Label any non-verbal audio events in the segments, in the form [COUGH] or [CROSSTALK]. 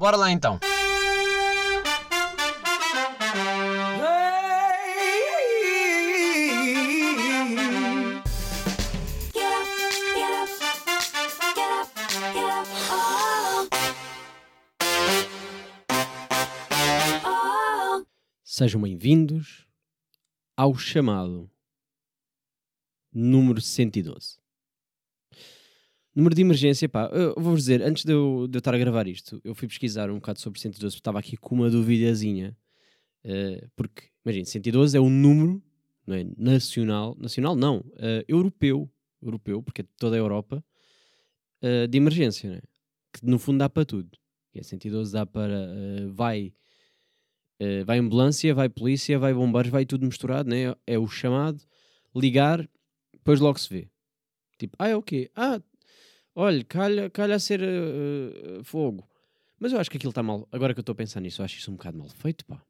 Bora lá então. Sejam bem-vindos ao chamado número 112. Número de emergência, pá, vou-vos dizer, antes de eu, de eu estar a gravar isto, eu fui pesquisar um bocado sobre 112, porque estava aqui com uma duvidazinha, uh, porque, imagina, 112 é um número, não é, nacional, nacional não, uh, europeu, europeu, porque é de toda a Europa, uh, de emergência, né? que no fundo dá para tudo. E a 112 dá para, vai, vai ambulância, vai polícia, vai bombeiros, vai tudo misturado, né? é o chamado, ligar, depois logo se vê. Tipo, ah, é o quê? Ah, olha, calha, calha a ser uh, fogo. Mas eu acho que aquilo está mal. Agora que eu estou a pensar nisso, eu acho isso um bocado mal feito, pá.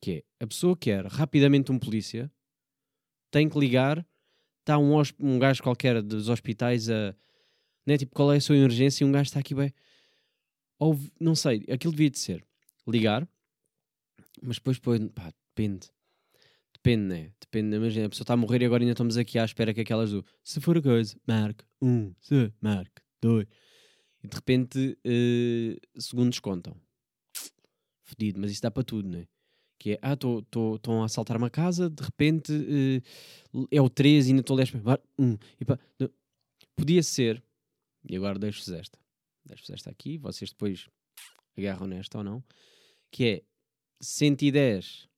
Que é, a pessoa quer rapidamente um polícia, tem que ligar, está um, um gajo qualquer dos hospitais a. Né, tipo, qual é a sua emergência e um gajo está aqui bem. Ou, não sei, aquilo devia de ser ligar, mas depois, depois pá, depende. Depende, né? Depende, imagina, a pessoa está a morrer e agora ainda estamos aqui à espera que aquelas do se for a coisa, marque um, se, marque dois. E de repente, uh, segundos contam. Fedido, mas isso dá para tudo, né? Que é, ah, estão a assaltar uma casa, de repente uh, é o 3 e ainda estou a ler um. E pá, podia ser, e agora deixo-vos esta, deixo-vos esta aqui, vocês depois agarram nesta ou não, que é 110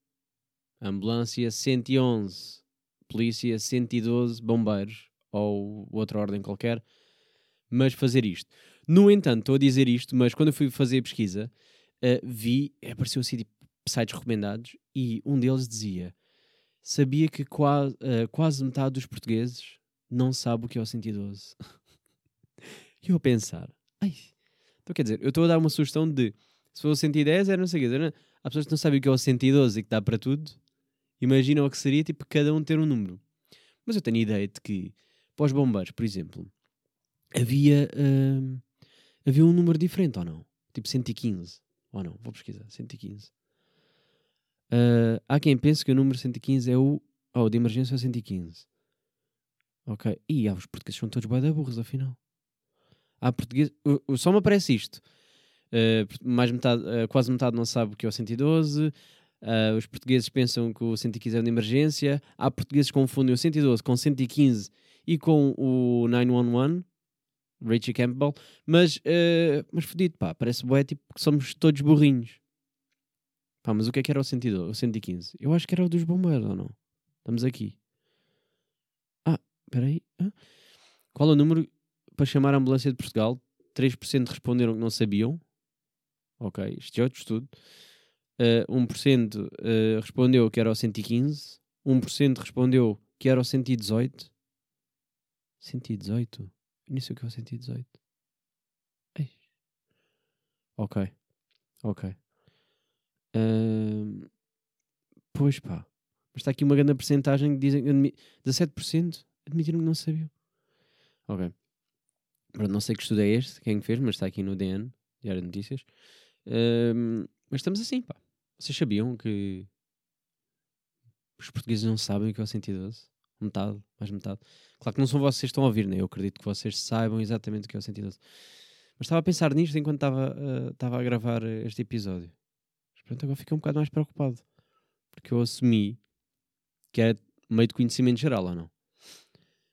ambulância 111, polícia 112, bombeiros ou outra ordem qualquer, mas fazer isto. No entanto, estou a dizer isto, mas quando eu fui fazer a pesquisa, uh, vi, apareceu assim tipo, sites recomendados e um deles dizia: sabia que quase, uh, quase metade dos portugueses não sabe o que é o 112. [LAUGHS] e eu a pensar, ai, então quer dizer, eu estou a dar uma sugestão de se for o 110 era não sei o que, há pessoas que não sabem o que é o 112 e que dá para tudo, Imagina o que seria tipo cada um ter um número. Mas eu tenho a ideia de que para os bombeiros, por exemplo, havia, uh, havia um número diferente ou não? Tipo 115 ou não? Vou pesquisar. 115. Uh, há quem pense que o número 115 é o. Oh, de emergência é o 115. Ok. E ah, os portugueses são todos da burros, afinal. Há portugueses. Uh, só me aparece isto. Uh, mais metade, uh, quase metade não sabe o que é o 112. Uh, os portugueses pensam que o 115 é de emergência. Há portugueses que confundem o 112 com 115 e com o 911, Richie Campbell. Mas, uh, mas fodido, pá, parece bué, tipo que somos todos burrinhos. Pá, mas o que é que era o 112, o 115? Eu acho que era o dos bombeiros, ou não? Estamos aqui. Ah, espera aí. Ah. Qual é o número para chamar a ambulância de Portugal? 3% responderam que não sabiam. Ok, este é outro estudo uh, 1% uh, respondeu que era o 115, 1% respondeu que era o 118. 118? Eu nem sei o que é o 118. Ei. Ok. Ok. Uh, pois pá. Mas está aqui uma grande porcentagem que dizem que 17% admitiram que não sabiam. Ok. Não sei que estudo é este, quem fez, mas está aqui no DN, Diário de Notícias. Uh, mas estamos assim, pá. Vocês sabiam que os portugueses não sabem o que é o 112? Metade, mais metade. Claro que não são vocês que estão a ouvir, né? Eu acredito que vocês saibam exatamente o que é o 112. Mas estava a pensar nisto enquanto estava, uh, estava a gravar este episódio. Mas pronto, agora fiquei um bocado mais preocupado. Porque eu assumi que era meio de conhecimento geral ou não.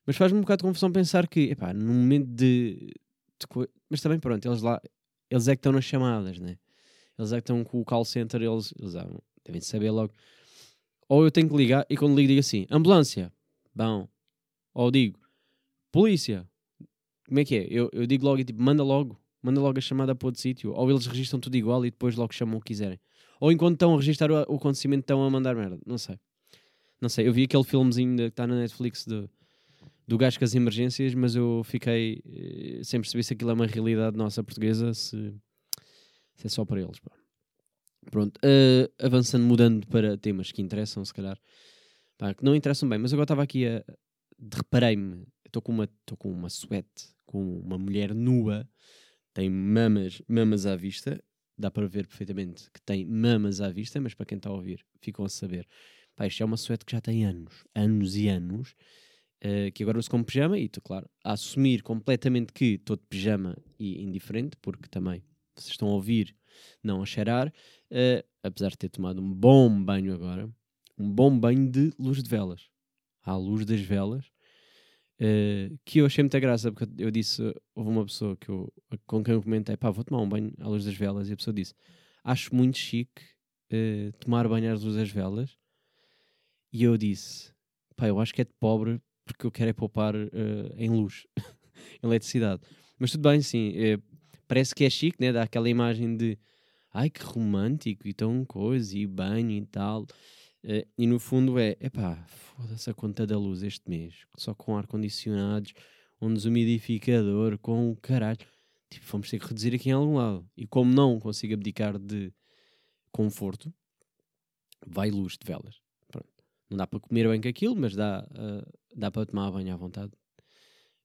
Mas faz-me um bocado de confusão pensar que, epá, no momento de, de, Mas também, pronto, eles lá. Eles é que estão nas chamadas, né? Eles é que estão com o call center, eles, eles ah, devem saber logo. Ou eu tenho que ligar e quando ligo digo assim, ambulância, bom. Ou digo, polícia, como é que é? Eu, eu digo logo, tipo, manda logo, manda logo a chamada para outro sítio. Ou eles registram tudo igual e depois logo chamam o que quiserem. Ou enquanto estão a registrar o, o acontecimento estão a mandar merda, não sei. Não sei, eu vi aquele filmezinho que está na Netflix de, do gajo com as emergências, mas eu fiquei eh, sem perceber se aquilo é uma realidade nossa portuguesa, se isso é só para eles. Pá. Pronto, uh, avançando, mudando para temas que interessam, se calhar, pá, que não interessam bem, mas agora estava aqui a. Reparei-me, estou com uma estou com uma suéte, com uma mulher nua, tem mamas, mamas à vista, dá para ver perfeitamente que tem mamas à vista, mas para quem está a ouvir, ficam a saber. Pá, isto é uma suéte que já tem anos, anos e anos, uh, que agora uso como pijama e estou, claro, a assumir completamente que estou de pijama e indiferente, porque também vocês estão a ouvir, não a cheirar, uh, apesar de ter tomado um bom banho agora, um bom banho de luz de velas. À luz das velas, uh, que eu achei muita graça, porque eu disse, houve uma pessoa que eu, com quem eu comentei, pá, vou tomar um banho à luz das velas, e a pessoa disse, acho muito chique uh, tomar banho à luz das velas, e eu disse, pá, eu acho que é de pobre, porque eu quero é poupar em luz, [LAUGHS] em eletricidade. Mas tudo bem, sim, parece que é chique, né? Dá aquela imagem de ai que romântico e tão coisa, e banho e tal. Uh, e no fundo é, epá, foda-se a conta da luz este mês, só com ar-condicionados, um desumidificador, com o caralho. Tipo, vamos ter que reduzir aqui em algum lado. E como não consigo abdicar de conforto, vai luz de velas. Pronto. Não dá para comer bem com aquilo, mas dá, uh, dá para tomar banho à vontade.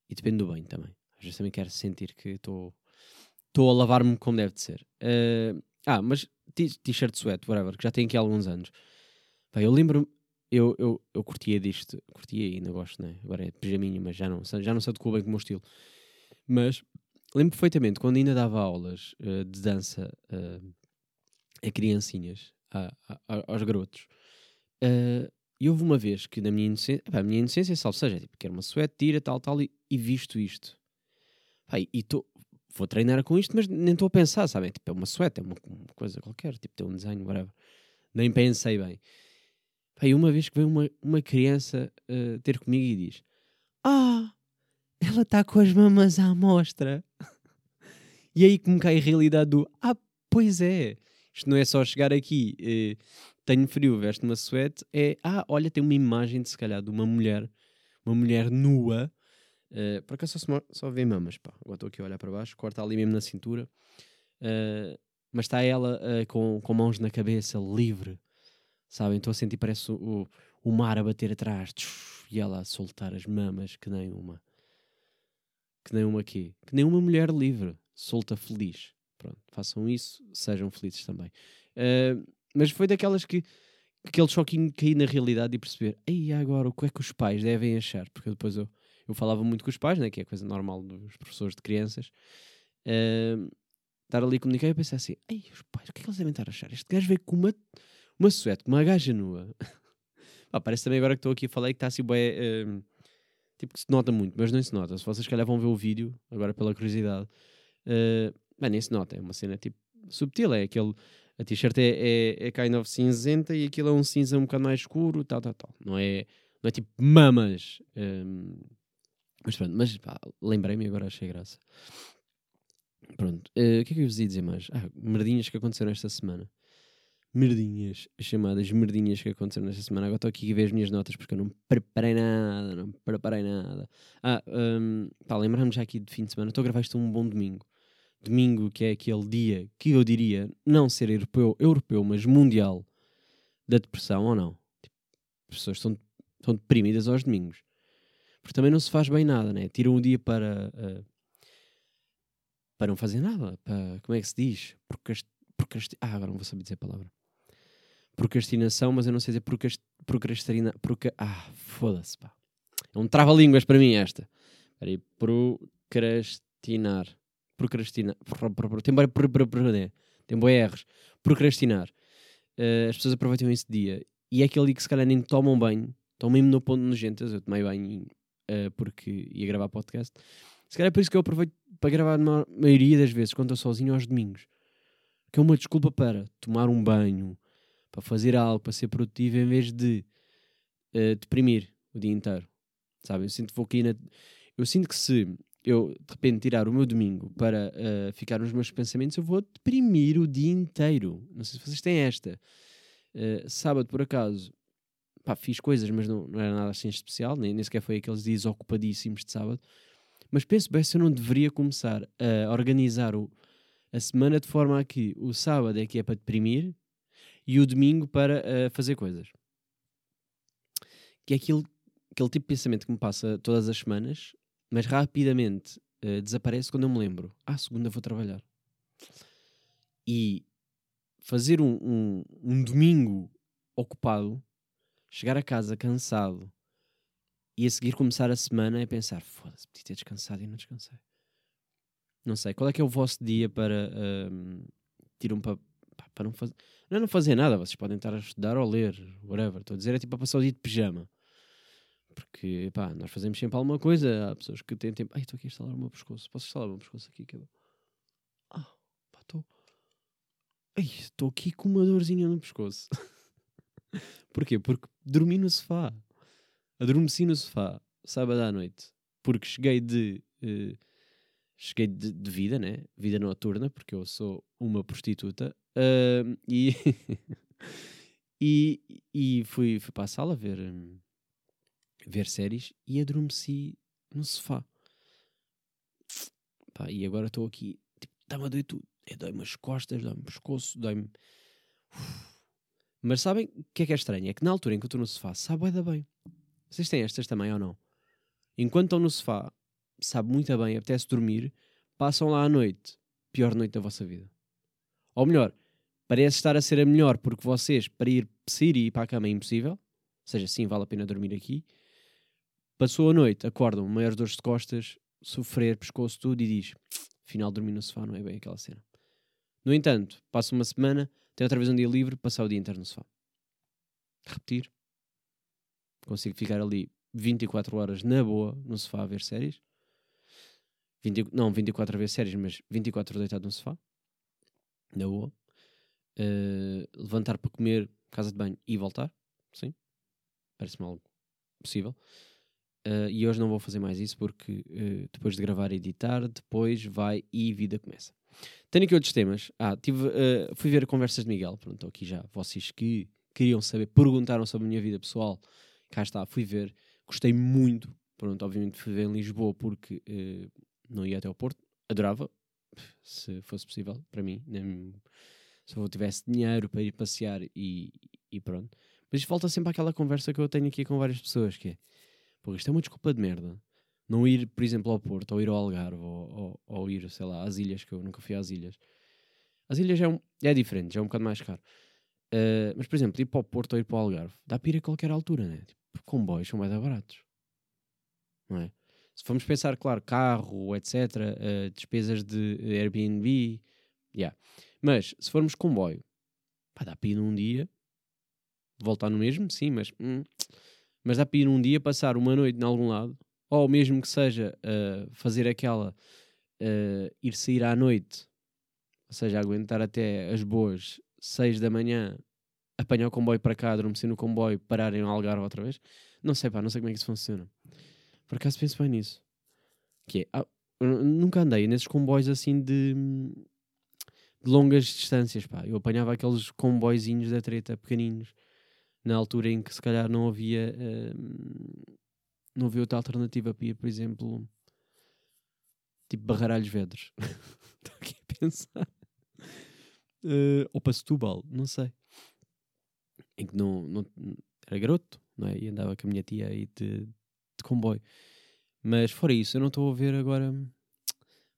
E depende do banho também. Às vezes também quero sentir que estou estou a lavar-me como deve de ser. Uh, ah, mas t-shirt sweat, whatever, que já tem aqui há alguns anos. Bem, eu lembro-me, eu, eu, eu curtia disto, curtia e ainda gosto, né? Agora é pijaminha, mas já não, já não se adequou bem com o meu estilo. Mas lembro perfeitamente quando ainda dava aulas uh, de dança uh, a criancinhas, a, a, aos garotos. Uh, e houve uma vez que na minha inocência, a minha inocência, salvo seja, tipo, que era uma suéte, tira, tal, tal, e, e visto isto. Pá, e estou vou treinar com isto, mas nem estou a pensar, sabem? Tipo, é uma suéte, é uma, uma, coisa qualquer, tipo, tem um desenho, whatever. Nem pensei bem. Aí uma vez que veio uma, uma criança uh, ter comigo e diz: Ah, ela está com as mamas à amostra. [LAUGHS] e aí que me cai a realidade do: Ah, pois é. Isto não é só chegar aqui, uh, tenho frio, veste uma suéte. É, ah, olha, tem uma imagem de se calhar de uma mulher, uma mulher nua Uh, por acaso só, só vê mamas, pá. Agora estou aqui a olhar para baixo, corta ali mesmo na cintura. Uh, mas está ela uh, com, com mãos na cabeça, livre, sabem? Estou a sentir, parece o, o mar a bater atrás e ela a soltar as mamas, que nem uma. Que nem uma aqui. Que nem uma mulher livre, solta feliz. Pronto, façam isso, sejam felizes também. Uh, mas foi daquelas que aquele choquinho cair na realidade e perceber, aí agora o que é que os pais devem achar? Porque depois eu eu falava muito com os pais, né, que é coisa normal dos professores de crianças. Uh, estar ali a comunicar e eu pensei assim: Ei, os pais, o que é que eles devem estar a achar? Este gajo veio com uma, uma suéte, com uma gaja nua. [LAUGHS] ah, parece também agora que estou aqui a falar que está assim, bem, uh, tipo que se nota muito, mas não se nota. Se vocês, calhar, vão ver o vídeo, agora pela curiosidade, uh, bem, nem se nota. É uma cena tipo subtil, é aquele. A t-shirt é, é, é kind of cinzenta e aquilo é um cinza um bocado mais escuro, tal, tal, tal. Não é, não é tipo mamas. Um, mas pronto, mas lembrei-me agora achei graça. Pronto, uh, o que é que eu vos ia dizer mais? Ah, merdinhas que aconteceram esta semana. Merdinhas, as chamadas merdinhas que aconteceram esta semana. Agora estou aqui a ver as minhas notas porque eu não preparei nada, não preparei nada. Ah, um, pá, lembrar-me já aqui de fim de semana. Estou a gravar isto um bom domingo. Domingo que é aquele dia que eu diria não ser europeu, europeu mas mundial da depressão ou não. Tipo, as pessoas estão, estão deprimidas aos domingos porque também não se faz bem nada, né? Tiram um dia para, uh, para não fazer nada. Para, como é que se diz? Procrast, ah, agora não vou saber dizer a palavra. Procrastinação, mas eu não sei dizer procrast, procrastina. Proca, ah, foda-se, pá. É um trava-línguas para mim esta. Espera aí, procrastinar. Procrastinar. Tem boi, tem. Procrastinar. Uh, as pessoas aproveitam esse dia. E é aquele que se calhar nem tomam banho. Estão mesmo no ponto nojentas. Eu tomei banho uh, porque ia gravar podcast. Se calhar é por isso que eu aproveito para gravar na maioria das vezes quando estou sozinho aos domingos. Que é uma desculpa para tomar um banho, para fazer algo, para ser produtivo, em vez de uh, deprimir o dia inteiro. Sabe? Eu sinto, vou na... eu sinto que se eu de repente tirar o meu domingo para uh, ficar nos meus pensamentos, eu vou deprimir o dia inteiro. Não sei se vocês têm esta. Uh, sábado, por acaso, pá, fiz coisas, mas não, não era nada assim especial, nem, nem sequer foi aqueles dias ocupadíssimos de sábado. Mas penso bem se eu não deveria começar a organizar o, a semana de forma a que o sábado é que é para deprimir e o domingo para uh, fazer coisas. Que é aquilo, aquele tipo de pensamento que me passa todas as semanas, mas rapidamente uh, desaparece quando eu me lembro. Ah, segunda vou trabalhar. E fazer um, um, um domingo ocupado, chegar a casa cansado e a seguir começar a semana é pensar: foda-se, podia ter descansado e não descansei. Não sei, qual é que é o vosso dia para um, tirar um para, para não fazer. Não é não fazer nada, vocês podem estar a estudar ou ler, whatever. Estou a dizer, é tipo a passar o dia de pijama. Porque, pá, nós fazemos sempre alguma coisa. Há pessoas que têm tempo. Ai, estou aqui a instalar o meu pescoço. Posso instalar o meu pescoço aqui? Que eu... Ah, pá, estou. Ai, estou aqui com uma dorzinha no pescoço. [LAUGHS] Porquê? Porque dormi no sofá. Adormeci no sofá, sábado à noite. Porque cheguei de. Uh, cheguei de, de, vida, né? Vida noturna, porque eu sou uma prostituta. Uh, e, [LAUGHS] e, e fui, fui para a sala ver, ver séries e adormeci no sofá. Pá, e agora estou aqui, tipo, está-me a doer tudo. É, dói-me as costas, dói-me o pescoço, dói-me. Mas sabem o que é que é estranho? É que na altura em que eu estou no sofá, sabe ainda bem. Vocês têm estas também ou não? Enquanto estão no sofá, sabe muito bem, apetece dormir, passam lá à noite, pior noite da vossa vida. Ou melhor, parece estar a ser a melhor porque vocês, para ir sair e ir para a cama é impossível, ou seja, sim, vale a pena dormir aqui. Passou a noite, acordam, maiores dores de costas, sofrer, pescoço, tudo, e diz: final dormir no sofá não é bem aquela cena. No entanto, passa uma semana, tem outra vez um dia livre, passar o dia inteiro no sofá. Repetir. Consigo ficar ali 24 horas na boa no sofá a ver séries. 20, não 24 a ver séries, mas 24 deitado no sofá. Na boa. Uh, levantar para comer, casa de banho e voltar. Sim. Parece-me algo possível. Uh, e hoje não vou fazer mais isso porque uh, depois de gravar e editar, depois vai e vida começa. Tenho aqui outros temas. Ah, tive, uh, fui ver conversas de Miguel. Pronto, aqui já. Vocês que queriam saber, perguntaram sobre a minha vida pessoal. Cá está, fui ver. Gostei muito. Pronto, obviamente fui ver em Lisboa porque não ia até ao Porto. Adorava, se fosse possível, para mim. Nem, se eu tivesse dinheiro para ir passear e, e pronto. Mas falta sempre aquela conversa que eu tenho aqui com várias pessoas, que é, pô, isto é uma desculpa de merda. Não ir, por exemplo, ao Porto, ou ir ao Algarve, ou, ou, ou ir, sei lá, às ilhas, que eu nunca fui às ilhas. As ilhas é, um, é diferente, já é um bocado mais caro. Uh, mas, por exemplo, ir para o Porto ou ir para o Algarve, dá para ir a qualquer altura, né? Tipo, comboios são mais baratos. Não é? Se formos pensar, claro, carro, etc., uh, despesas de Airbnb, yeah. mas se formos comboio, pá, dá para ir num dia, voltar no mesmo, sim, mas, hum, mas dá para ir num dia, passar uma noite em algum lado, ou mesmo que seja uh, fazer aquela, uh, ir sair à noite, ou seja, aguentar até as boas 6 da manhã, apanhar o comboio para cá, adormecer no comboio, parar em Algarve outra vez. Não sei, pá, não sei como é que isso funciona. Por acaso penso bem nisso. Que é, ah, nunca andei nesses comboios assim de, de, longas distâncias, pá. Eu apanhava aqueles comboizinhos da treta pequeninos, na altura em que se calhar não havia, uh, não havia outra alternativa para ir, por exemplo, tipo Barraralhos Vedros. [LAUGHS] Estou aqui a pensar. Uh, ou para Setúbal, não sei. Em que não, não era garoto, não é? E andava com a minha tia aí de, de comboio. Mas fora isso, eu não estou a ver agora.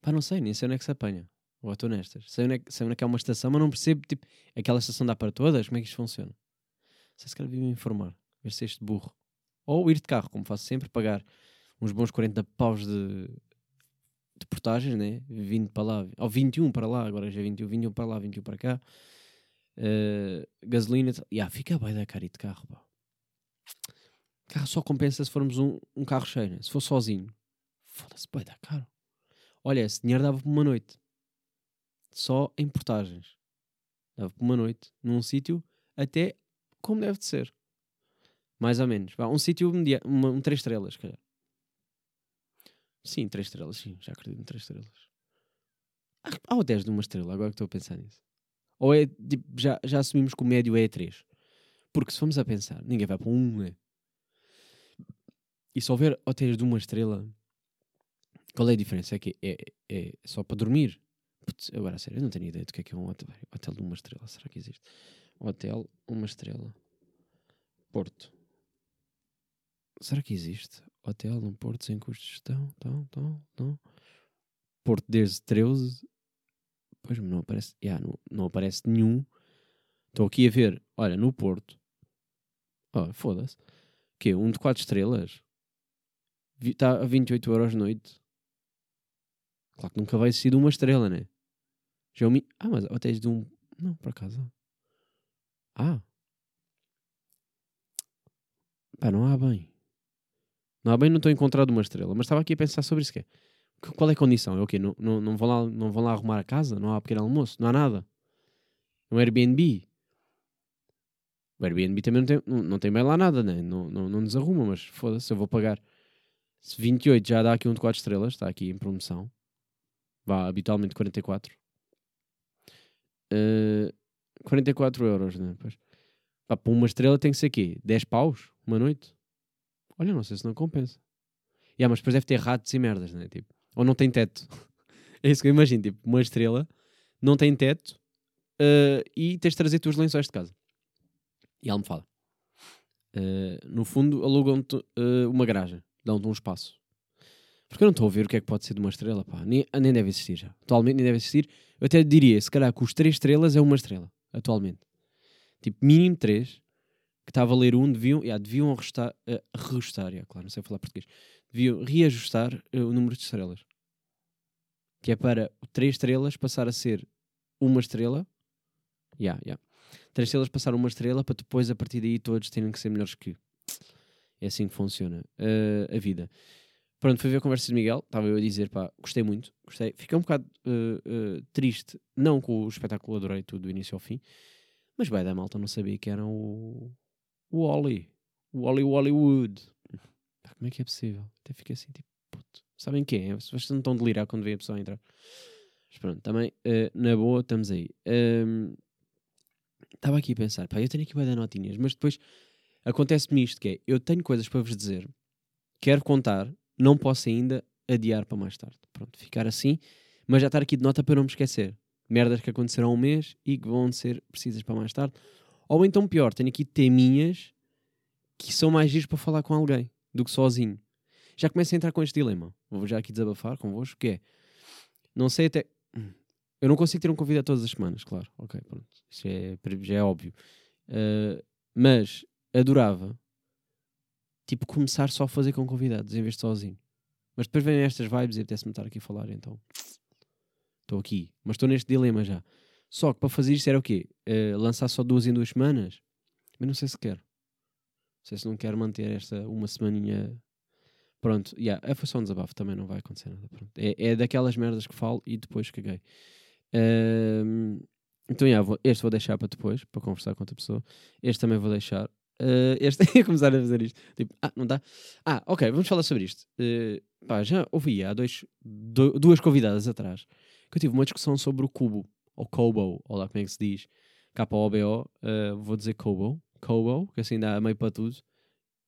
Pá, não sei, nem sei onde é que se apanha. Ou estou nestas. Sei onde, é, sei onde é que é uma estação, mas não percebo, tipo, aquela estação dá para todas? Como é que isto funciona? Não sei se quero me informar. Ver se este burro. Ou ir de carro, como faço sempre, pagar uns bons 40 paus de, de portagens, né? 20 para lá, ou 21 para lá, agora já é 21, 21 para lá, 21 para cá. Uh, gasolina, e yeah, fica bem da cara de carro, pá. Carro só compensa se formos um, um carro cheio, né? se for sozinho. Foda-se, dar caro. Olha, esse dinheiro dava para uma noite. Só em portagens. Dava para uma noite. Num sítio até como deve de ser. Mais ou menos. um sítio um, um três estrelas, calhar. Sim, três estrelas, sim. Já acredito em três estrelas. Há o 10 de uma estrela, agora que estou a pensar nisso. Ou é, tipo, já, já assumimos que o médio é 3. Porque se formos a pensar, ninguém vai para um, né? E se houver hotéis de uma estrela, qual é a diferença? É que é, é só para dormir. Putz, agora, sério, eu não tenho ideia do que é que é um hotel, hotel de uma estrela. Será que existe? Hotel, uma estrela. Porto. Será que existe? Hotel num Porto sem custos de gestão? Tão, tão, tão. Porto desde 13. Pois não aparece, yeah, não, não aparece nenhum. Estou aqui a ver, olha, no Porto. Oh, foda-se. Que Um de 4 estrelas? Está a 28 euros noite. Claro que nunca vai ser de uma estrela, né? Já é um... Ah, mas até de um. Não, por acaso. Ah. Pá, não há bem. Não há bem, não estou encontrado uma estrela. Mas estava aqui a pensar sobre isso. Que é. Qual é a condição? É o quê? Não, não, não, vão lá, não vão lá arrumar a casa? Não há pequeno almoço? Não há nada? Um Airbnb? O Airbnb também não tem, não, não tem bem lá nada, né? não, não, não nos arruma, mas foda-se, eu vou pagar. Se 28 já dá aqui um de 4 estrelas, está aqui em promoção. Vá, habitualmente 44. Uh, 44 euros, né? Pois. Pá, para uma estrela tem que ser quê? 10 paus? Uma noite? Olha, não sei se não compensa. Yeah, mas depois deve ter ratos e merdas, né? Tipo, ou não tem teto. [LAUGHS] é isso que eu imagino. Tipo, uma estrela não tem teto uh, e tens de trazer tuas lençóis de casa. E a almofada. Uh, no fundo, alugam-te uh, uma garagem. Dão-te um espaço. Porque eu não estou a ver o que é que pode ser de uma estrela, pá. Nem, nem deve existir já. Atualmente nem deve existir. Eu até diria, se calhar, que os 3 estrelas é uma estrela. Atualmente. Tipo, mínimo 3. Que estava a ler um, deviam, yeah, deviam ajustar, uh, reajustar, yeah, claro, não sei falar português. Deviam reajustar uh, o número de estrelas. Que é para 3 estrelas passar a ser uma estrela. Yeah, yeah. 3 estrelas passar uma estrela para depois, a partir daí, todos terem que ser melhores que. É assim que funciona uh, a vida. Pronto, fui ver a conversa de Miguel. Estava eu a dizer, pá, gostei muito. Gostei. Fiquei um bocado uh, uh, triste, não com o espetáculo, adorei tudo do início ao fim. Mas vai da malta não sabia que era o, O Ollie Hollywood. Como é que é possível? Até fiquei assim, tipo, puto. Sabem quem é? Vocês não estão a delirar quando vê a pessoa entrar. Mas pronto, também, na boa, estamos aí. Um, estava aqui a pensar, pá, eu tenho aqui dar notinhas, mas depois acontece-me isto, que é, eu tenho coisas para vos dizer, quero contar, não posso ainda adiar para mais tarde. Pronto, ficar assim, mas já estar aqui de nota para não me esquecer. Merdas que aconteceram há um mês e que vão ser precisas para mais tarde. Ou então pior, tenho aqui teminhas que são mais giros para falar com alguém do que sozinho. Já começo a entrar com este dilema. Vou já aqui desabafar convosco, que é, não sei até... Eu não consigo ter um convidado todas as semanas, claro. Ok, pronto. Isso é, já é óbvio. Uh, mas adorava, tipo, começar só a fazer com convidados em vez de sozinho. Mas depois vêm estas vibes e apetece-me estar aqui a falar, então estou aqui. Mas estou neste dilema já. Só que para fazer isto era o quê? Uh, lançar só duas em duas semanas? Mas não sei se quero. Não sei se não quero manter esta uma semaninha. Pronto, yeah, foi só um desabafo, também não vai acontecer nada. É, é daquelas merdas que falo e depois caguei. Uh, então, yeah, vou, este vou deixar para depois, para conversar com outra pessoa. Este também vou deixar. Uh, este [LAUGHS] ia começar a fazer isto. Tipo, ah, não dá? Ah, ok, vamos falar sobre isto. Uh, pá, já ouvi há dois, do, duas convidadas atrás que eu tive uma discussão sobre o cubo, ou Kobo, ou lá como é que se diz, K-O-B-O, uh, ah, vou dizer Kobo, Kobo, que assim dá meio para tudo,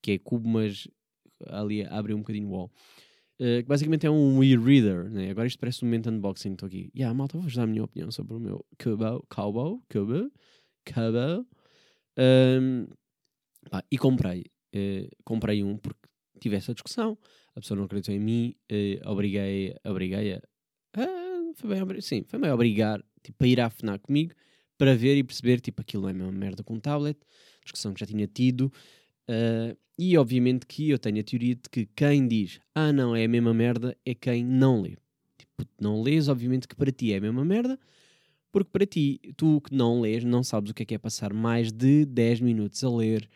que é cubo, mas ali abre um bocadinho o wall. Uh, basicamente é um e-reader, né? agora isto parece um momento unboxing, estou aqui. Yeah, malta, vou-vos dar a minha opinião sobre o meu Kubo, Kobo, Kubo, Kubo. Um, pá, e comprei, uh, comprei um porque tive essa discussão, a pessoa não acreditou em mim, uh, obriguei, obriguei a, uh, foi bem, sim, foi meio obrigar tipo, a ir à FNAC comigo para ver e perceber, tipo, aquilo é uma merda com um tablet, discussão que já tinha tido, Uh, e obviamente que eu tenho a teoria de que quem diz ah não, é a mesma merda é quem não lê. Tipo, não lês, obviamente que para ti é a mesma merda, porque para ti, tu que não lês, não sabes o que é que é passar mais de 10 minutos a ler,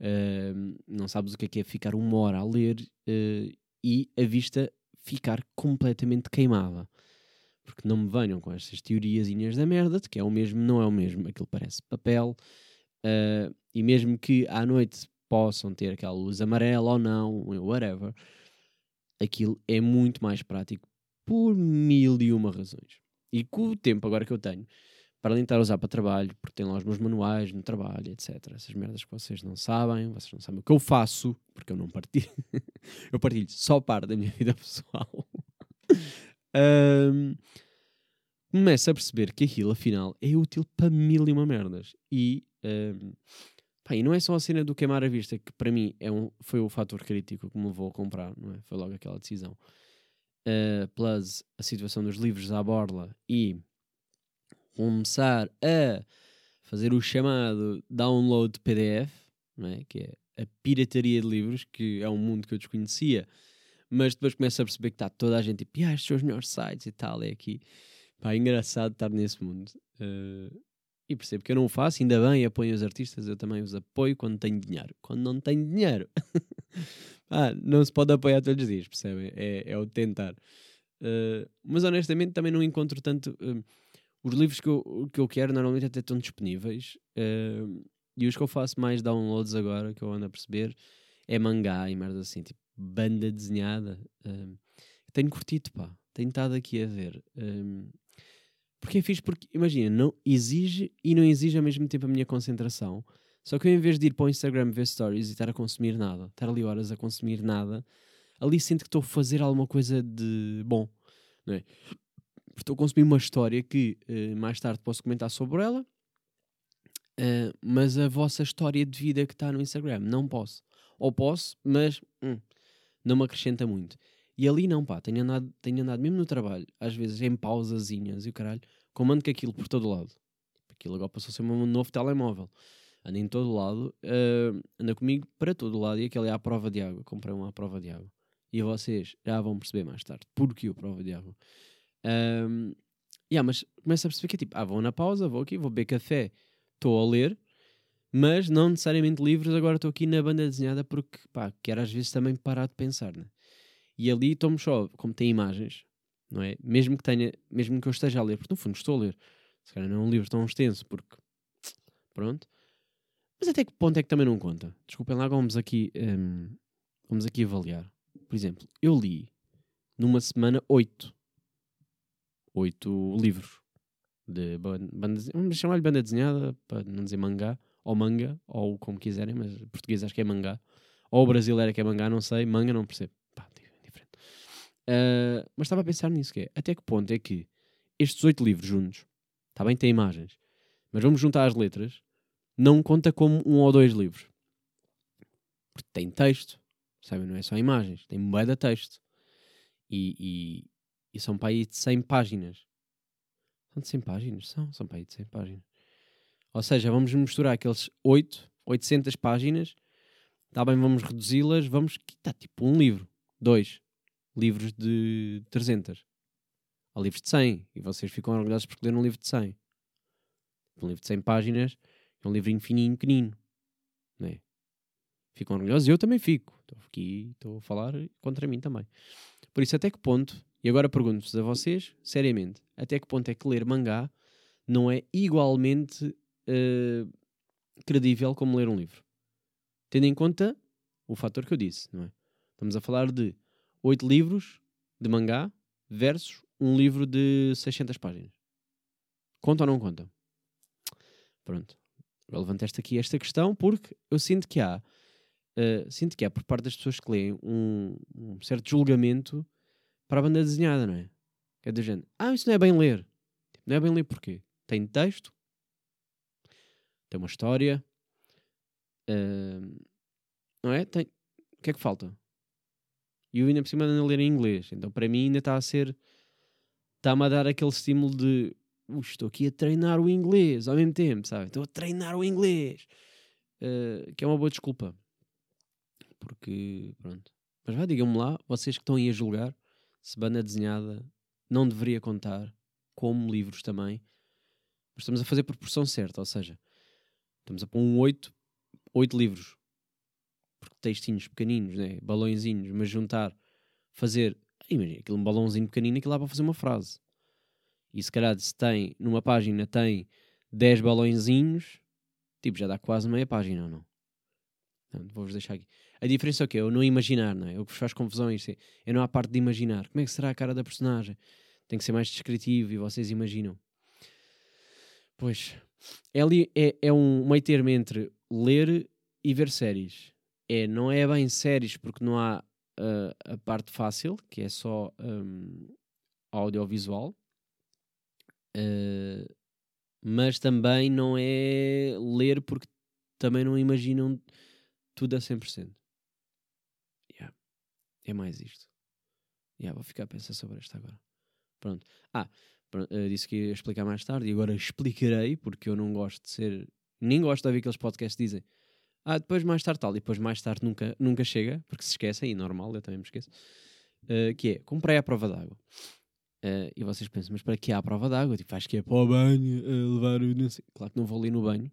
uh, não sabes o que é que é ficar uma hora a ler uh, e a vista ficar completamente queimada. Porque não me venham com estas teoriazinhas da merda de que é o mesmo, não é o mesmo, aquilo parece papel. Uh, e mesmo que à noite possam ter aquela luz amarela ou não, whatever, aquilo é muito mais prático por mil e uma razões. E com o tempo agora que eu tenho, para além de estar a usar para trabalho, porque tem lá os meus manuais no trabalho, etc. Essas merdas que vocês não sabem, vocês não sabem o que eu faço, porque eu não partilho. [LAUGHS] eu partilho só parte da minha vida [LAUGHS] pessoal. Um, começo a perceber que aquilo, afinal, é útil para mil e uma merdas. E um, Pá, e não é só a cena do queimar a vista, que para mim é um, foi o fator crítico que me levou a comprar, não é? Foi logo aquela decisão. Uh, plus a situação dos livros à borla e começar a fazer o chamado download PDF, não é? que é a pirataria de livros, que é um mundo que eu desconhecia, mas depois começo a perceber que está toda a gente tipo, ah, estes são os melhores sites e tal, é aqui. Pá, é engraçado estar nesse mundo. Uh, e percebo que eu não o faço, ainda bem, apoio os artistas, eu também os apoio quando tenho dinheiro. Quando não tenho dinheiro, [LAUGHS] ah, não se pode apoiar todos os dias, percebem? É, é o tentar. Uh, mas honestamente também não encontro tanto. Uh, os livros que eu, que eu quero normalmente até estão disponíveis. Uh, e os que eu faço mais downloads agora, que eu ando a perceber, é mangá e merda assim, tipo banda desenhada. tenho curtido, pá. Tenho estado aqui a ver. porque é fixe, porque imagina, não exige e não exige ao mesmo tempo a minha concentração. Só que eu, em vez de ir para o Instagram ver stories e estar a consumir nada, estar ali horas a consumir nada, ali sinto que estou a fazer alguma coisa de bom, não é? Estou a consumir uma história que uh, mais tarde posso comentar sobre ela, uh, mas a vossa história de vida que está no Instagram, não posso. Ou posso, mas hum, não me acrescenta muito. E ali não, pá, tenho andado, tenho andado mesmo no trabalho, às vezes em pausazinhas e o caralho, comando com aquilo por todo lado. Aquilo agora passou a ser um novo telemóvel. Anda em todo lado, uh, anda comigo para todo lado e aquele é a prova de água. Comprei uma à prova de água. E vocês já vão perceber mais tarde porque o prova de água. Um, yeah, mas começa a perceber que é tipo, ah, vou na pausa, vou aqui, vou beber café, estou a ler, mas não necessariamente livros, agora estou aqui na banda desenhada porque, pá, quero às vezes também parar de pensar, né? E ali estou-me só, como tem imagens, não é? Mesmo que tenha, mesmo que eu esteja a ler, porque no fundo estou a ler, se calhar não é um livro tão extenso, porque, pronto. Mas até que ponto é que também não conta? Desculpem lá, vamos aqui, um, vamos aqui avaliar. Por exemplo, eu li numa semana oito. Oito livros. De banda, banda vamos chamar-lhe banda desenhada, para não dizer mangá, ou manga, ou como quiserem, mas português acho que é mangá. Ou brasileiro é que é mangá, não sei. Manga não percebo. Pá, diferente. Uh, mas estava a pensar nisso, que é, até que ponto é que estes oito livros juntos, está bem, tem imagens, mas vamos juntar as letras, não conta como um ou dois livros. Porque tem texto, Sabe? Não é só imagens, tem de texto. E, e, e são para aí de 100 páginas. São de 100 páginas? São, são para aí de 100 páginas. Ou seja, vamos misturar aqueles 8, 800 páginas. Está bem, vamos reduzi-las. Vamos. Está tipo um livro. Dois livros de 300. Há livros de 100. E vocês ficam orgulhosos por ler um livro de 100. Um livro de 100 páginas é um livrinho fininho, pequenino. Não é? ficam orgulhosos e eu também fico. Estou aqui, estou a falar contra mim também. Por isso, até que ponto, e agora pergunto-vos a vocês, seriamente, até que ponto é que ler mangá não é igualmente uh, credível como ler um livro? Tendo em conta o fator que eu disse, não é? Estamos a falar de oito livros de mangá versus um livro de 600 páginas. Conta ou não conta? Pronto. Eu levantaste aqui esta questão porque eu sinto que há uh, sinto que há por parte das pessoas que leem um, um, certo julgamento para a banda desenhada, não é? Que é do género, ah, isso não é bem ler. Tipo, não é bem ler porquê? Tem texto, tem uma história, uh, não é? Tem... O que é que falta? E eu ainda por cima ando a ler em inglês, então para mim ainda está a ser. Está-me a dar aquele estímulo de. Uh, estou aqui a treinar o inglês ao mesmo tempo, sabe? Estou a treinar o inglês. Uh, que é uma boa desculpa porque pronto. Mas vá, digam-me lá, vocês que estão aí a julgar, se banda desenhada não deveria contar como livros também. Mas estamos a fazer proporção certa, ou seja, estamos a pôr um 8, 8 livros. Porque textinhos pequeninos, né? balõezinhos, mas juntar, fazer. Imagina, aquilo um balãozinho pequenino, aquilo lá para fazer uma frase. E se calhar, se tem, numa página tem 10 balõezinhos, tipo, já dá quase meia página, ou não? Vou-vos deixar aqui. A diferença é o quê? Eu não imaginar, não é? O que vos faz confusão é isto. É não há parte de imaginar. Como é que será a cara da personagem? Tem que ser mais descritivo e vocês imaginam. Pois. É, é, é um meio termo entre ler e ver séries. É, não é bem séries porque não há uh, a parte fácil, que é só um, audiovisual. Uh, mas também não é ler porque também não imaginam tudo a 100%. Yeah. É mais isto. Yeah, vou ficar a pensar sobre esta agora. Pronto. Ah, Pronto, eh, disse que ia explicar mais tarde e agora explicarei, porque eu não gosto de ser. Nem gosto de ouvir aqueles podcasts que dizem. Ah, depois mais tarde tal, e depois mais tarde nunca, nunca chega, porque se esquecem, e normal, eu também me esqueço. Uh, que é, comprei a prova d'água. Uh, e vocês pensam, mas para que há a prova d'água? Tipo, acho que é para o banho, uh, levar o. Claro que não vou ali no banho.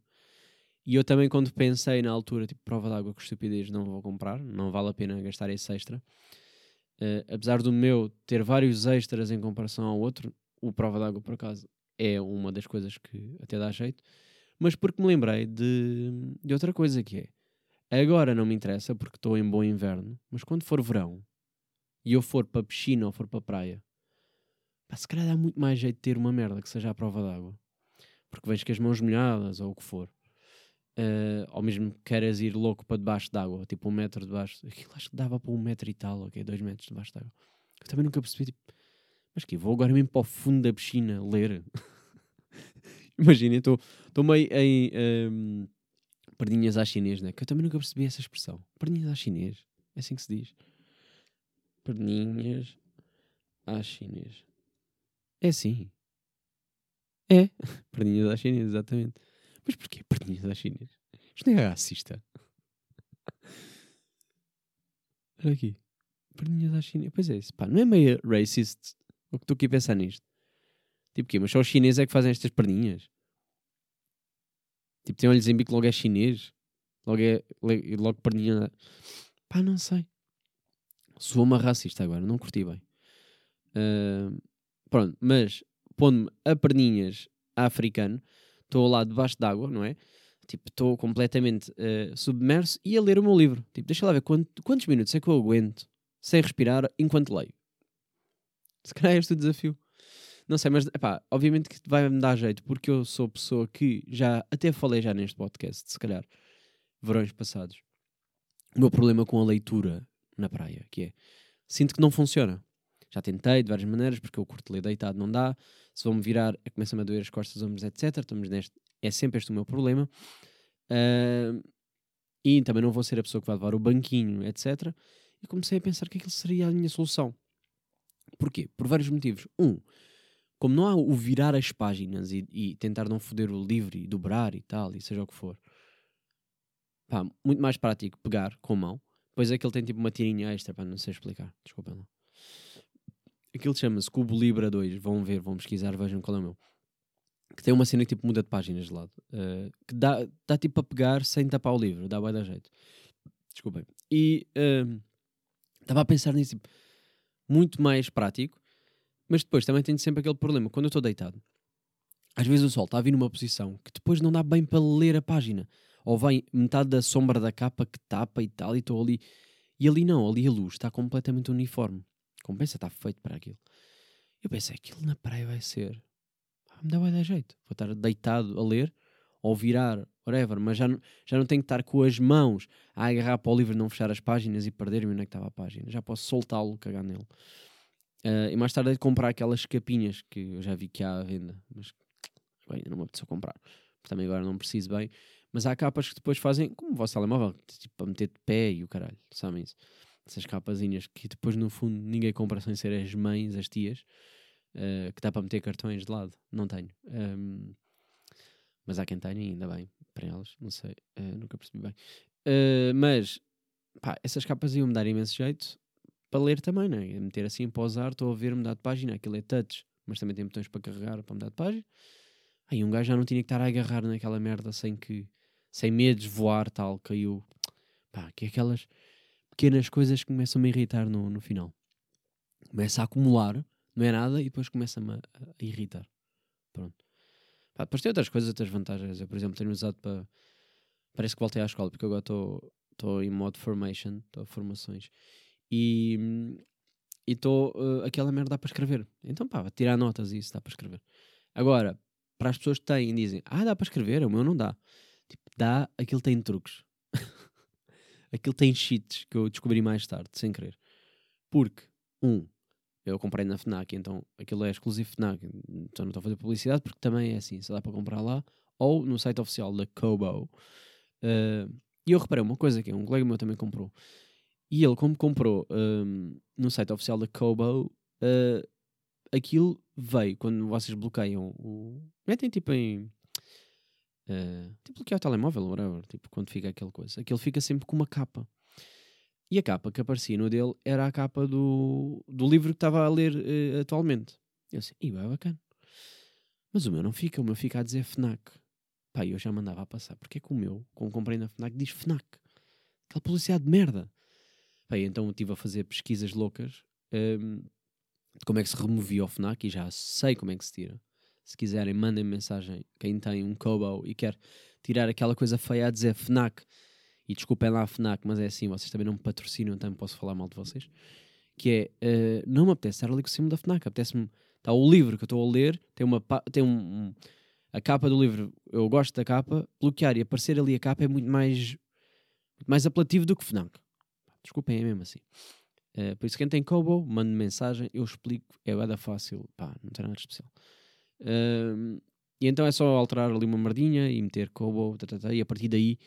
E eu também, quando pensei na altura, tipo, prova d'água, com estupidez, não vou comprar, não vale a pena gastar esse extra. Uh, apesar do meu ter vários extras em comparação ao outro, o prova d'água, por acaso, é uma das coisas que até dá jeito. Mas porque me lembrei de, de outra coisa que é. Agora não me interessa porque estou em bom inverno, mas quando for verão e eu for para piscina ou for para praia, pá, se calhar dá muito mais jeito de ter uma merda que seja a prova d'água. Porque vens com as mãos molhadas ou o que for. Uh, ou mesmo que queiras ir louco para debaixo d'água, tipo um metro debaixo. Aquilo acho que dava para um metro e tal, ok? Dois metros debaixo d'água. Eu também nunca percebi, tipo, mas que vou agora mesmo para o fundo da piscina ler. [LAUGHS] Imagina, estou meio em um, perdinhas à chinês, né? Que eu também nunca percebi essa expressão. Perdinhas à chinês. É assim que se diz. Perninhas à chinês. É assim. É. [LAUGHS] Perninhas à chinês, exatamente. Mas porquê perninhas à chinês? Isto não é racista. Olha aqui. Perninhas à chinês. Pois é, isso, pá, não é meio racist o que estou aqui a pensar nisto? Tipo quê? Mas só os chineses é que fazem estas perninhas? Tipo, tem olhos em bico, logo é chinês? Logo é logo perninha... Pá, não sei. Sou uma racista agora, não curti bem. Uh, pronto, mas pondo-me a perninhas africano, estou lá debaixo d'água, não é? Tipo, estou completamente uh, submerso e a ler o meu livro. Tipo, deixa lá ver quanto, quantos minutos é que eu aguento sem respirar enquanto leio. Se calhar é este o desafio. Não sei, mas epá, obviamente que vai-me dar jeito, porque eu sou pessoa que já até falei já neste podcast, se calhar, verões passados. O meu problema com a leitura na praia, que é sinto que não funciona. Já tentei de várias maneiras, porque eu curto ler deitado, não dá. Se vou-me virar, começa-me a doer as costas, ombros, etc. Estamos neste, é sempre este o meu problema. Uh, e também não vou ser a pessoa que vai levar o banquinho, etc. E comecei a pensar que aquilo seria a minha solução. Porquê? Por vários motivos. Um, como não há o virar as páginas e, e tentar não foder o livro e dobrar e tal, e seja o que for, pá, muito mais prático pegar com a mão. Depois é que ele tem tipo uma tirinha extra, pá, não sei explicar, desculpem lá. Aquilo chama-se Cubo Libra 2, vão ver, vão pesquisar, vejam qual é o meu. Que tem uma cena que tipo muda de páginas de lado. Uh, que dá, dá tipo para pegar sem tapar o livro, dá bem da jeito. Desculpem. E uh, estava a pensar nisso, tipo, muito mais prático, mas depois também tenho sempre aquele problema. Quando eu estou deitado, às vezes o sol está a vir numa posição que depois não dá bem para ler a página. Ou vem metade da sombra da capa que tapa e tal, e estou ali. E ali não, ali a luz está completamente uniforme. Compensa, está feito para aquilo. Eu pensei, aquilo na praia vai ser. Ah, me dá vai dar jeito. Vou estar deitado a ler, ou virar, whatever, mas já não, já não tenho que estar com as mãos a agarrar para o livro, não fechar as páginas e perder-me onde é que estava a página. Já posso soltá-lo, cagar nele. Uh, e mais tarde é de comprar aquelas capinhas que eu já vi que há à venda, mas bem, não me apeteceu comprar. Também agora não preciso bem. Mas há capas que depois fazem, como o vosso telemóvel, tipo para meter de pé e o caralho, sabem isso? Essas capazinhas que depois no fundo ninguém compra sem ser as mães, as tias, uh, que dá para meter cartões de lado. Não tenho. Um, mas há quem tenha, ainda bem, para elas, não sei, uh, nunca percebi bem. Uh, mas, pá, essas capas iam-me dar imenso jeito para ler também, não é? Meter assim, pausar, estou a ver mudar de página, aquilo é touch, mas também tem botões para carregar, para mudar de página. Aí um gajo já não tinha que estar a agarrar naquela merda sem que, sem medos voar, tal, caiu. Pá, que é aquelas pequenas coisas que começam -me a irritar no, no final. Começa a acumular, não é nada, e depois começa-me a, a irritar. Pronto. Pá, depois tem outras coisas, outras vantagens. Eu, por exemplo, tenho usado para. Parece que voltei à escola, porque agora estou em modo formation, estou formações. E estou. Uh, aquela merda dá para escrever. Então, pá, tirar notas e isso dá para escrever. Agora, para as pessoas que têm e dizem, ah, dá para escrever, o meu não dá. Tipo, dá, aquilo tem truques. Aquilo tem cheats que eu descobri mais tarde, sem querer. Porque, um, eu comprei na FNAC, então aquilo é exclusivo FNAC. Então não estou a fazer publicidade porque também é assim, se dá para comprar lá ou no site oficial da Kobo. Uh, e eu reparei uma coisa que um colega meu também comprou. E ele, como comprou um, no site oficial da Kobo, uh, aquilo veio quando vocês bloqueiam o. Metem tipo em. Uh, tipo bloquear o telemóvel, whatever. Tipo, quando fica aquela coisa. Aquele fica sempre com uma capa. E a capa que aparecia no dele era a capa do, do livro que estava a ler uh, atualmente. Eu assim, e é bacana. Mas o meu não fica, o meu fica a dizer FNAC. Pá, eu já mandava a passar. Porque é que o meu, como comprei na FNAC, diz FNAC? Aquela publicidade de merda. Pá, então estive a fazer pesquisas loucas um, de como é que se removia o FNAC e já sei como é que se tira. Se quiserem, mandem mensagem. Quem tem um Kobo e quer tirar aquela coisa feia a dizer FNAC, e desculpem lá a FNAC, mas é assim, vocês também não me patrocinam, então posso falar mal de vocês. Que é, uh, não me apetece estar ali com o símbolo da FNAC, apetece-me. Está o livro que eu estou a ler, tem, uma, tem um, um, a capa do livro, eu gosto da capa, bloquear e aparecer ali a capa é muito mais, muito mais apelativo do que FNAC. Desculpem, é mesmo assim. Uh, por isso, quem tem Kobo, mande mensagem, eu explico, é bada fácil, pá, não tem nada de especial. E então é só alterar ali uma merdinha e meter Kobo, e a partir daí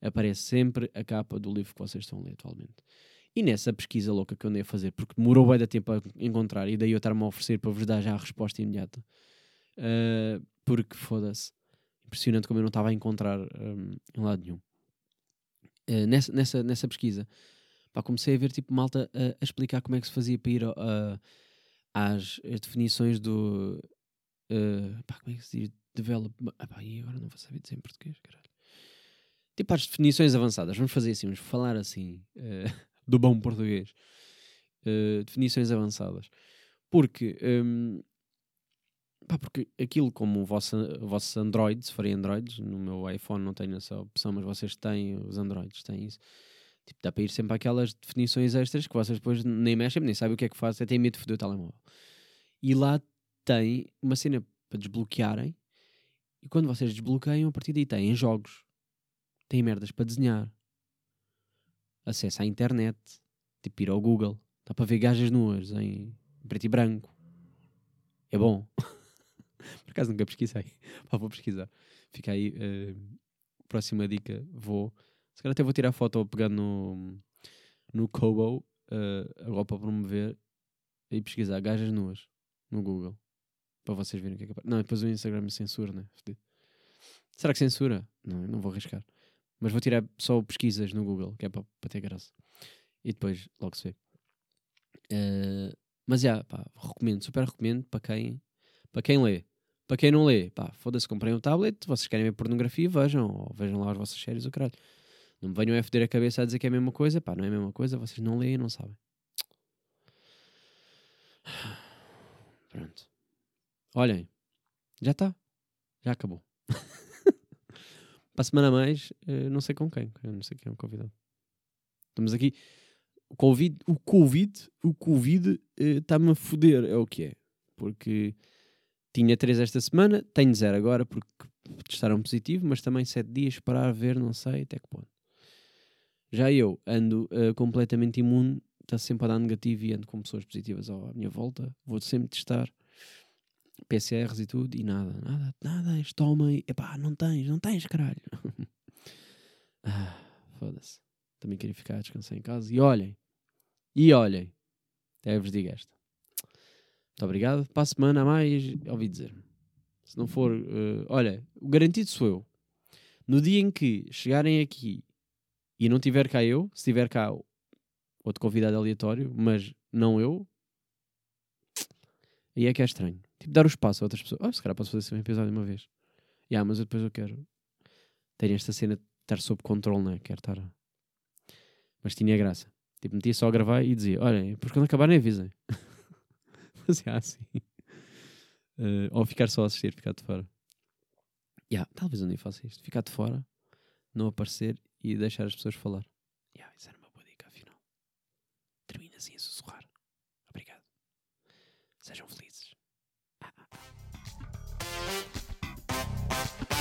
aparece sempre a capa do livro que vocês estão a ler atualmente. E nessa pesquisa louca que eu andei a fazer, porque demorou bem de tempo a encontrar, e daí eu estar-me a oferecer para vos dar já a resposta imediata, uh, porque foda-se, impressionante como eu não estava a encontrar um, em lado nenhum. Uh, nessa, nessa, nessa pesquisa, pá, comecei a ver tipo malta a, a, explicar como é que se fazia para ir às, às, definições do. Uh, pá, como é que se diz? Develop. Ah, pá, e agora não vou saber dizer em português, caralho. Tipo às definições avançadas. Vamos fazer assim, vamos falar assim, uh, [LAUGHS] do bom português. definições avançadas. Porque. Um, pá, porque aquilo como o vosso, o vosso Android, se forem Androids, no meu iPhone não tenho essa opção, mas vocês têm, os Androids têm isso Tipo, dá para ir sempre àquelas definições extras que vocês depois nem mexem, nem sabem o que é que faz, até têm medo de foder o telemóvel. E lá tem uma cena para desbloquearem. E quando vocês desbloqueiam, a partir daí têm jogos, têm merdas para desenhar, acesso à internet, tipo ir ao Google, dá para ver gajas nuas em preto e branco. É bom. [LAUGHS] Por acaso nunca pesquisei. [LAUGHS] Pá, vou pesquisar. Fica aí. Uh, próxima dica, vou se calhar até vou tirar foto pegando no, no Kobo, uh, agora para promover, e pesquisar gajas nuas no Google. Para vocês verem o que é que Não, depois o Instagram censura, né? Será que censura? Não, não vou arriscar. Mas vou tirar só pesquisas no Google, que é para, para ter graça. E depois logo se vê. Uh, mas já, pá, recomendo, super recomendo para quem, para quem lê. Para quem não lê, pá, foda-se, comprei um tablet, vocês querem ver pornografia, vejam, ou vejam lá as vossas séries, o caralho. Não me venham a foder a cabeça a dizer que é a mesma coisa. Pá, não é a mesma coisa. Vocês não leem e não sabem. [SIGHS] Pronto. Olhem. Já está. Já acabou. [LAUGHS] Para a semana a mais, eh, não sei com quem. Não sei quem é o convidado. Estamos aqui. O Covid, o Covid, o Covid está-me eh, a foder. É o que é. Porque tinha três esta semana, tenho zero agora porque testaram positivo, mas também sete dias para ver, não sei até que ponto. Já eu ando uh, completamente imune, está sempre a dar negativo e ando com pessoas positivas à minha volta. Vou sempre testar PCRs e tudo e nada, nada, nada. Estoma e epá, não tens, não tens, caralho. [LAUGHS] ah, foda-se. Também queria ficar a descansar em casa. E olhem, e olhem, até vos digo esta. Muito obrigado. Para a semana a mais, ouvi dizer. Se não for, uh, olha, o garantido sou eu. No dia em que chegarem aqui e não tiver cá eu, se tiver cá outro convidado aleatório, mas não eu, aí é que é estranho. Tipo, dar o espaço a outras pessoas. Oh, se calhar posso fazer esse episódio uma vez. Yeah, mas eu depois eu quero ter esta cena de estar sob controle, né? Quero estar. Mas tinha graça. Tipo, metia só a gravar e dizia: Olhem, depois quando acabarem avisem. [LAUGHS] Fazia assim. Uh, ou ficar só a assistir, ficar de fora. Yeah, talvez eu nem faça isto. Ficar de fora, não aparecer e deixar as pessoas falar. Yeah, isso era uma boa dica, afinal. Termina assim a sussurrar. Obrigado. Sejam felizes.